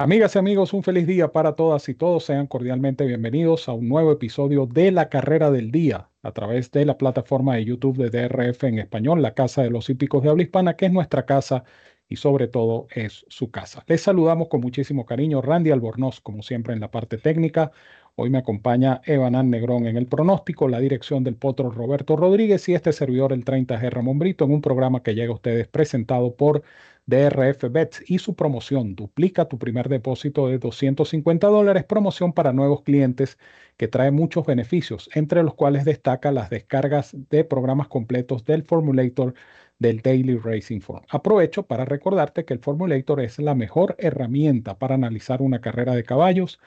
Amigas y amigos, un feliz día para todas y todos. Sean cordialmente bienvenidos a un nuevo episodio de La Carrera del Día a través de la plataforma de YouTube de DRF en español, la Casa de los Hípicos de Habla Hispana, que es nuestra casa y sobre todo es su casa. Les saludamos con muchísimo cariño. Randy Albornoz, como siempre, en la parte técnica. Hoy me acompaña Evanán Negrón en el pronóstico, la dirección del potro Roberto Rodríguez y este servidor, el 30G Ramón Brito, en un programa que llega a ustedes presentado por DRF Bets y su promoción. Duplica tu primer depósito de 250 dólares, promoción para nuevos clientes que trae muchos beneficios, entre los cuales destaca las descargas de programas completos del Formulator del Daily Racing Form. Aprovecho para recordarte que el Formulator es la mejor herramienta para analizar una carrera de caballos.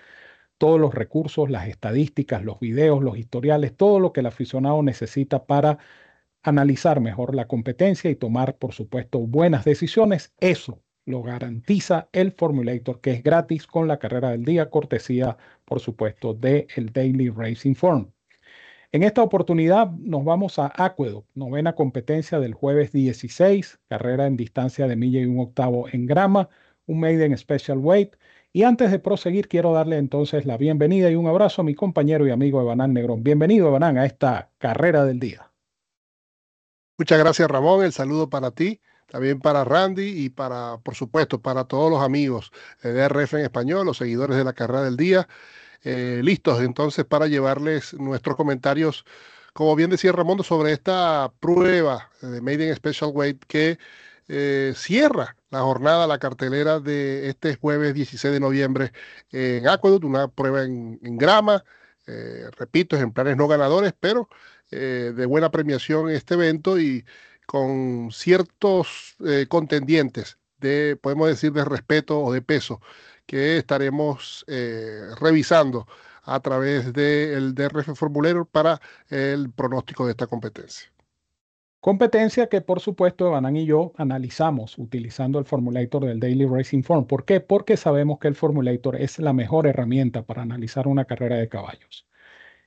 Todos los recursos, las estadísticas, los videos, los historiales, todo lo que el aficionado necesita para analizar mejor la competencia y tomar, por supuesto, buenas decisiones. Eso lo garantiza el Formulator, que es gratis con la carrera del día, cortesía, por supuesto, de el Daily Racing Form. En esta oportunidad nos vamos a Aqueduct, novena competencia del jueves 16, carrera en distancia de milla y un octavo en grama, un maiden special weight. Y antes de proseguir, quiero darle entonces la bienvenida y un abrazo a mi compañero y amigo Evanán Negrón. Bienvenido, Evanán, a esta carrera del día. Muchas gracias, Ramón. El saludo para ti, también para Randy y para, por supuesto, para todos los amigos de RF en español, los seguidores de la carrera del día. Eh, listos entonces para llevarles nuestros comentarios, como bien decía Ramón, sobre esta prueba de Made in Special Weight que eh, cierra la jornada, la cartelera de este jueves 16 de noviembre en Aqueduct, una prueba en, grama, eh, repito, ejemplares no ganadores, pero eh, de buena premiación en este evento y con ciertos eh, contendientes de, podemos decir, de respeto o de peso que estaremos eh, revisando a través del DRF Formulator para el pronóstico de esta competencia. Competencia que por supuesto Evanan y yo analizamos utilizando el formulator del Daily Racing Form. ¿Por qué? Porque sabemos que el formulator es la mejor herramienta para analizar una carrera de caballos.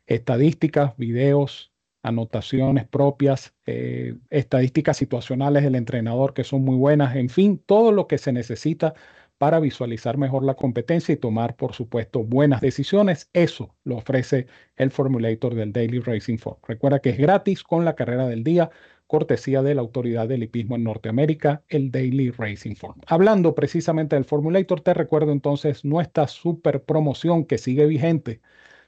Estadísticas, videos, anotaciones propias, eh, estadísticas situacionales del entrenador que son muy buenas, en fin, todo lo que se necesita para visualizar mejor la competencia y tomar, por supuesto, buenas decisiones. Eso lo ofrece el formulator del Daily Racing Form. Recuerda que es gratis con la carrera del día, cortesía de la autoridad del hipismo en Norteamérica, el Daily Racing Form. Hablando precisamente del formulator, te recuerdo entonces nuestra super promoción que sigue vigente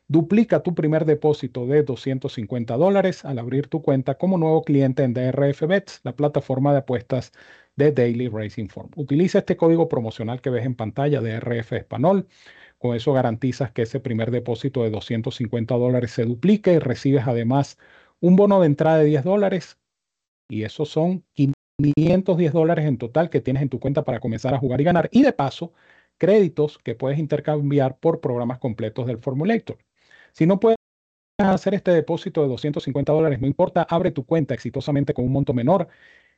Duplica tu primer depósito de 250 dólares al abrir tu cuenta como nuevo cliente en DRF Bets, la plataforma de apuestas de Daily Racing Form. Utiliza este código promocional que ves en pantalla de RF. Con eso garantizas que ese primer depósito de 250 dólares se duplique y recibes además un bono de entrada de 10 dólares. Y esos son 510 dólares en total que tienes en tu cuenta para comenzar a jugar y ganar. Y de paso, créditos que puedes intercambiar por programas completos del Formulator. Si no puedes hacer este depósito de 250 dólares, no importa, abre tu cuenta exitosamente con un monto menor.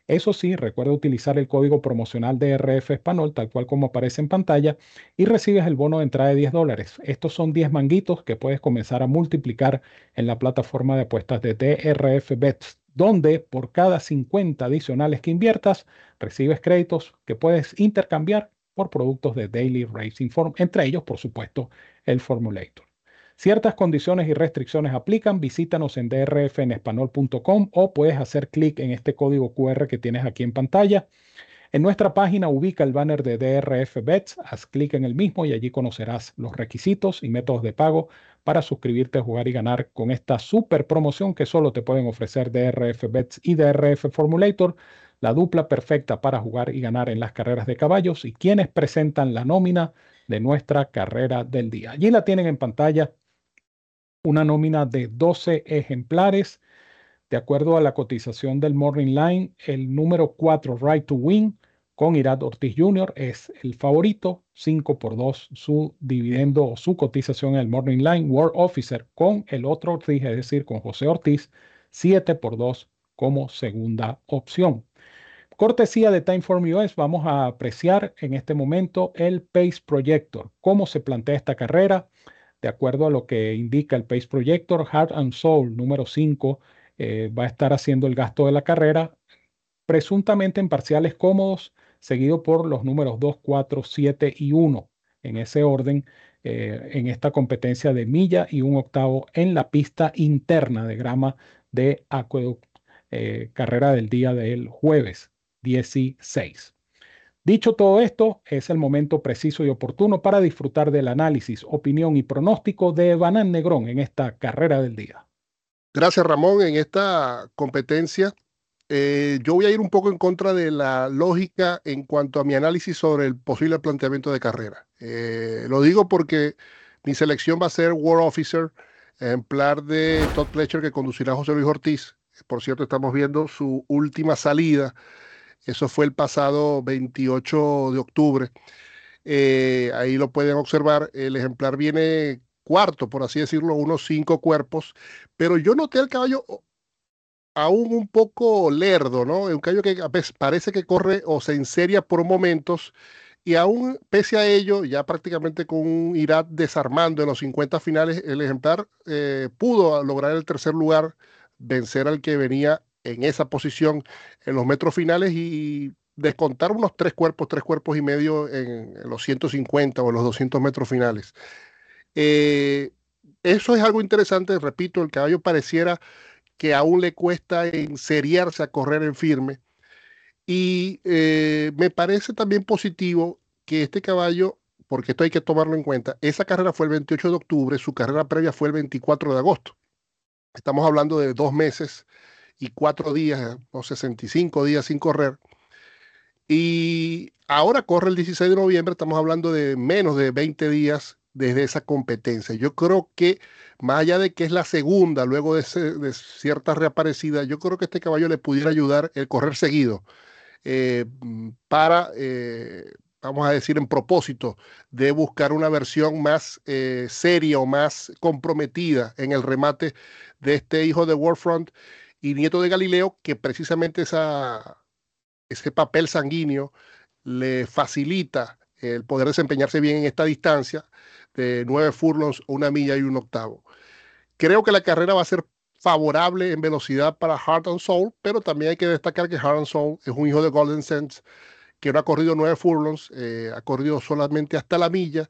Eso sí, recuerda utilizar el código promocional de RF Español, tal cual como aparece en pantalla, y recibes el bono de entrada de 10 dólares. Estos son 10 manguitos que puedes comenzar a multiplicar en la plataforma de apuestas de DRF Bets, donde por cada 50 adicionales que inviertas, recibes créditos que puedes intercambiar por productos de Daily Racing Form, entre ellos, por supuesto, el Formulator. Ciertas condiciones y restricciones aplican. Visítanos en drfenespanol.com o puedes hacer clic en este código QR que tienes aquí en pantalla. En nuestra página ubica el banner de DRF Bets, haz clic en el mismo y allí conocerás los requisitos y métodos de pago para suscribirte a jugar y ganar con esta super promoción que solo te pueden ofrecer DRF Bets y DRF Formulator, la dupla perfecta para jugar y ganar en las carreras de caballos y quienes presentan la nómina de nuestra carrera del día. Allí la tienen en pantalla una nómina de 12 ejemplares. De acuerdo a la cotización del Morning Line, el número 4, Right to Win, con Irad Ortiz Jr., es el favorito, 5 por 2 su dividendo o su cotización en el Morning Line. World Officer con el otro Ortiz, es decir, con José Ortiz, 7 por 2 como segunda opción. Cortesía de Timeform US, vamos a apreciar en este momento el Pace Projector, cómo se plantea esta carrera de acuerdo a lo que indica el Pace Projector, Heart and Soul número 5 eh, va a estar haciendo el gasto de la carrera, presuntamente en parciales cómodos, seguido por los números 2, 4, 7 y 1. en ese orden eh, en esta competencia de milla y un octavo en la pista interna de grama de Aqueduct, eh, carrera del día del jueves 16. Dicho todo esto, es el momento preciso y oportuno para disfrutar del análisis, opinión y pronóstico de Banán Negrón en esta carrera del día. Gracias, Ramón. En esta competencia, eh, yo voy a ir un poco en contra de la lógica en cuanto a mi análisis sobre el posible planteamiento de carrera. Eh, lo digo porque mi selección va a ser War Officer, ejemplar de Todd Fletcher que conducirá José Luis Ortiz. Por cierto, estamos viendo su última salida. Eso fue el pasado 28 de octubre. Eh, ahí lo pueden observar. El ejemplar viene cuarto, por así decirlo, unos cinco cuerpos, pero yo noté el caballo aún un poco lerdo, ¿no? Un caballo que parece que corre o se enseria por momentos y aún pese a ello, ya prácticamente con un Irat desarmando en los 50 finales, el ejemplar eh, pudo lograr el tercer lugar, vencer al que venía en esa posición en los metros finales y descontar unos tres cuerpos, tres cuerpos y medio en, en los 150 o los 200 metros finales. Eh, eso es algo interesante, repito, el caballo pareciera que aún le cuesta enseriarse a correr en firme. Y eh, me parece también positivo que este caballo, porque esto hay que tomarlo en cuenta, esa carrera fue el 28 de octubre, su carrera previa fue el 24 de agosto. Estamos hablando de dos meses y cuatro días, o 65 días sin correr. Y ahora corre el 16 de noviembre, estamos hablando de menos de 20 días desde esa competencia. Yo creo que, más allá de que es la segunda, luego de, cierta reaparecida, yo creo que este caballo le pudiera ayudar el correr seguido eh, para, eh, vamos a decir, en propósito de buscar una versión más eh, seria o más comprometida en el remate de este hijo de Warfront y nieto de Galileo, que precisamente ese papel sanguíneo le facilita el poder desempeñarse bien en esta distancia de nueve furlongs, una milla y un octavo. Creo que la carrera va a ser favorable en velocidad para Heart and Soul, pero también hay que destacar que Heart and Soul es un hijo de Golden Sense que no ha corrido nueve furlongs, eh, ha corrido solamente hasta la milla.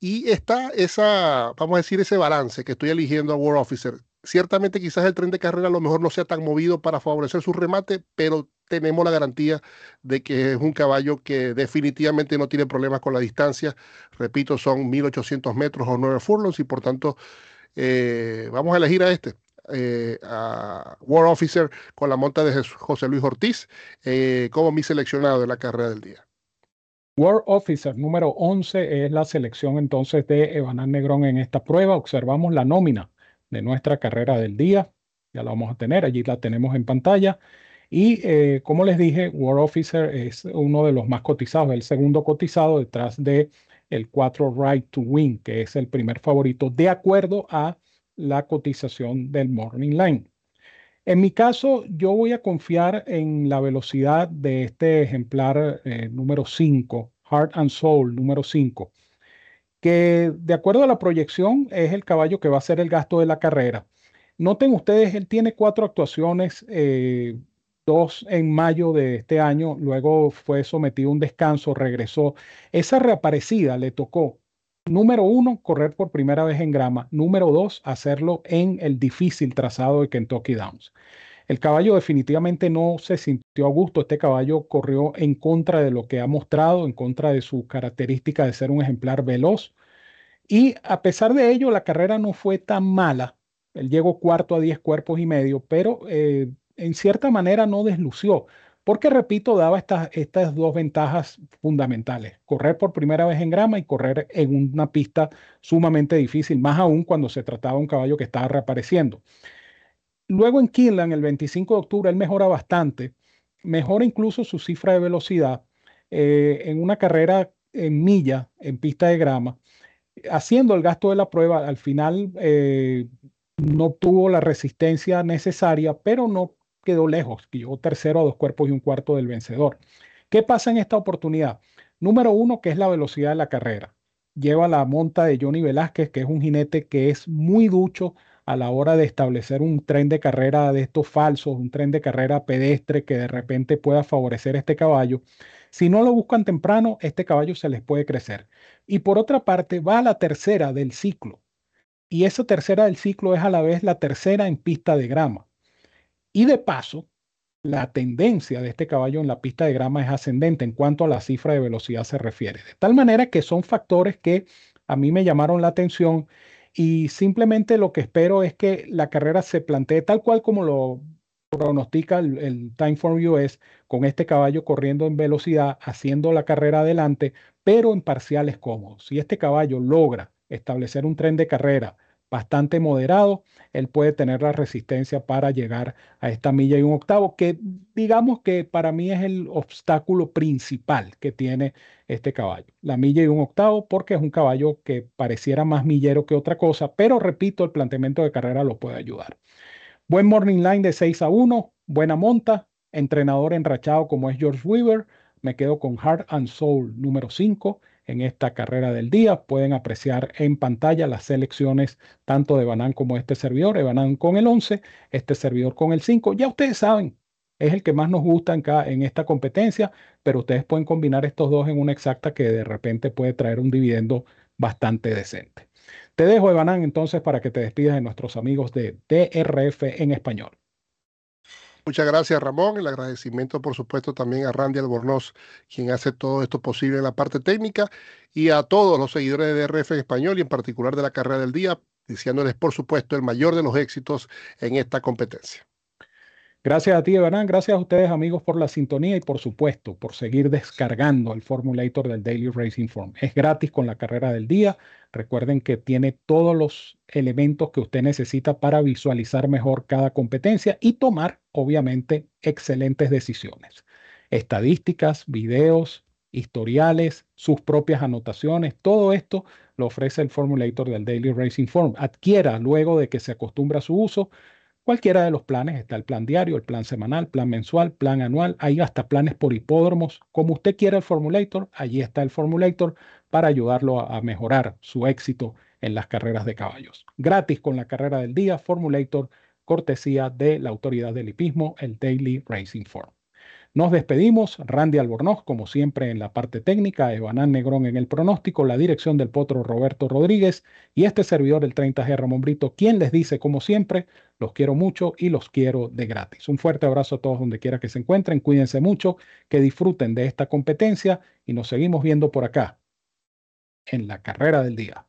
Y está esa, vamos a decir, ese balance que estoy eligiendo a War Officer. Ciertamente quizás el tren de carrera a lo mejor no sea tan movido para favorecer su remate, pero tenemos la garantía de que es un caballo que definitivamente no tiene problemas con la distancia. Repito, son 1800 metros o 9 furlongs y por tanto eh, vamos a elegir a este. Eh, a War Officer con la monta de José Luis Ortiz eh, como mi seleccionado de la carrera del día. War Officer número 11 es la selección entonces de Evanán Negrón en esta prueba. Observamos la nómina de nuestra carrera del día. Ya la vamos a tener, allí la tenemos en pantalla. Y eh, como les dije, War Officer es uno de los más cotizados, el segundo cotizado detrás de el 4 Right to Win, que es el primer favorito de acuerdo a la cotización del Morning Line. En mi caso, yo voy a confiar en la velocidad de este ejemplar eh, número 5, Heart and Soul número 5, que de acuerdo a la proyección es el caballo que va a ser el gasto de la carrera. Noten ustedes, él tiene cuatro actuaciones eh, dos en mayo de este año, luego fue sometido a un descanso, regresó. Esa reaparecida le tocó, número uno, correr por primera vez en grama, número dos, hacerlo en el difícil trazado de Kentucky Downs. El caballo definitivamente no se sintió a gusto, este caballo corrió en contra de lo que ha mostrado, en contra de su característica de ser un ejemplar veloz. Y a pesar de ello, la carrera no fue tan mala. Él llegó cuarto a 10 cuerpos y medio, pero eh, en cierta manera no deslució, porque, repito, daba estas, estas dos ventajas fundamentales, correr por primera vez en grama y correr en una pista sumamente difícil, más aún cuando se trataba de un caballo que estaba reapareciendo. Luego en Kinland, el 25 de octubre, él mejora bastante, mejora incluso su cifra de velocidad eh, en una carrera en milla, en pista de grama, haciendo el gasto de la prueba, al final eh, no obtuvo la resistencia necesaria, pero no quedó lejos, quedó tercero a dos cuerpos y un cuarto del vencedor. ¿Qué pasa en esta oportunidad? Número uno, que es la velocidad de la carrera. Lleva la monta de Johnny Velázquez, que es un jinete que es muy ducho a la hora de establecer un tren de carrera de estos falsos, un tren de carrera pedestre que de repente pueda favorecer este caballo. Si no lo buscan temprano, este caballo se les puede crecer. Y por otra parte, va a la tercera del ciclo. Y esa tercera del ciclo es a la vez la tercera en pista de grama. Y de paso, la tendencia de este caballo en la pista de grama es ascendente en cuanto a la cifra de velocidad se refiere. De tal manera que son factores que a mí me llamaron la atención y simplemente lo que espero es que la carrera se plantee tal cual como lo pronostica el, el Timeform US con este caballo corriendo en velocidad, haciendo la carrera adelante, pero en parciales cómodos. Si este caballo logra establecer un tren de carrera bastante moderado, él puede tener la resistencia para llegar a esta milla y un octavo, que digamos que para mí es el obstáculo principal que tiene este caballo. La milla y un octavo, porque es un caballo que pareciera más millero que otra cosa, pero repito, el planteamiento de carrera lo puede ayudar. Buen morning line de 6 a 1, buena monta, entrenador enrachado como es George Weaver. Me quedo con Heart and Soul número 5 en esta carrera del día. Pueden apreciar en pantalla las selecciones tanto de Banán como este servidor. Banán con el 11, este servidor con el 5. Ya ustedes saben, es el que más nos gusta en, en esta competencia, pero ustedes pueden combinar estos dos en una exacta que de repente puede traer un dividendo bastante decente. Te dejo, Evanán, entonces, para que te despidas de nuestros amigos de DRF en español. Muchas gracias, Ramón. El agradecimiento, por supuesto, también a Randy Albornoz, quien hace todo esto posible en la parte técnica, y a todos los seguidores de DRF en español y en particular de la carrera del día, diciéndoles, por supuesto, el mayor de los éxitos en esta competencia. Gracias a ti, Evanán. Gracias a ustedes, amigos, por la sintonía y, por supuesto, por seguir descargando el Formulator del Daily Racing Form. Es gratis con la carrera del día. Recuerden que tiene todos los elementos que usted necesita para visualizar mejor cada competencia y tomar, obviamente, excelentes decisiones. Estadísticas, videos, historiales, sus propias anotaciones, todo esto lo ofrece el Formulator del Daily Racing Form. Adquiera luego de que se acostumbra a su uso Cualquiera de los planes, está el plan diario, el plan semanal, plan mensual, plan anual, hay hasta planes por hipódromos. Como usted quiera el Formulator, allí está el Formulator para ayudarlo a, mejorar su éxito en las carreras de caballos. Gratis con la carrera del día, Formulator, cortesía de la autoridad del hipismo, el Daily Racing Form. Nos despedimos. Randy Albornoz, como siempre, en la parte técnica, Evanán Negrón en el pronóstico, la dirección del potro Roberto Rodríguez y este servidor, el 30G Ramón Brito, quien les dice, como siempre, los quiero mucho y los quiero de gratis. Un fuerte abrazo a todos donde quiera que se encuentren. Cuídense mucho, que disfruten de esta competencia y nos seguimos viendo por acá en la carrera del día.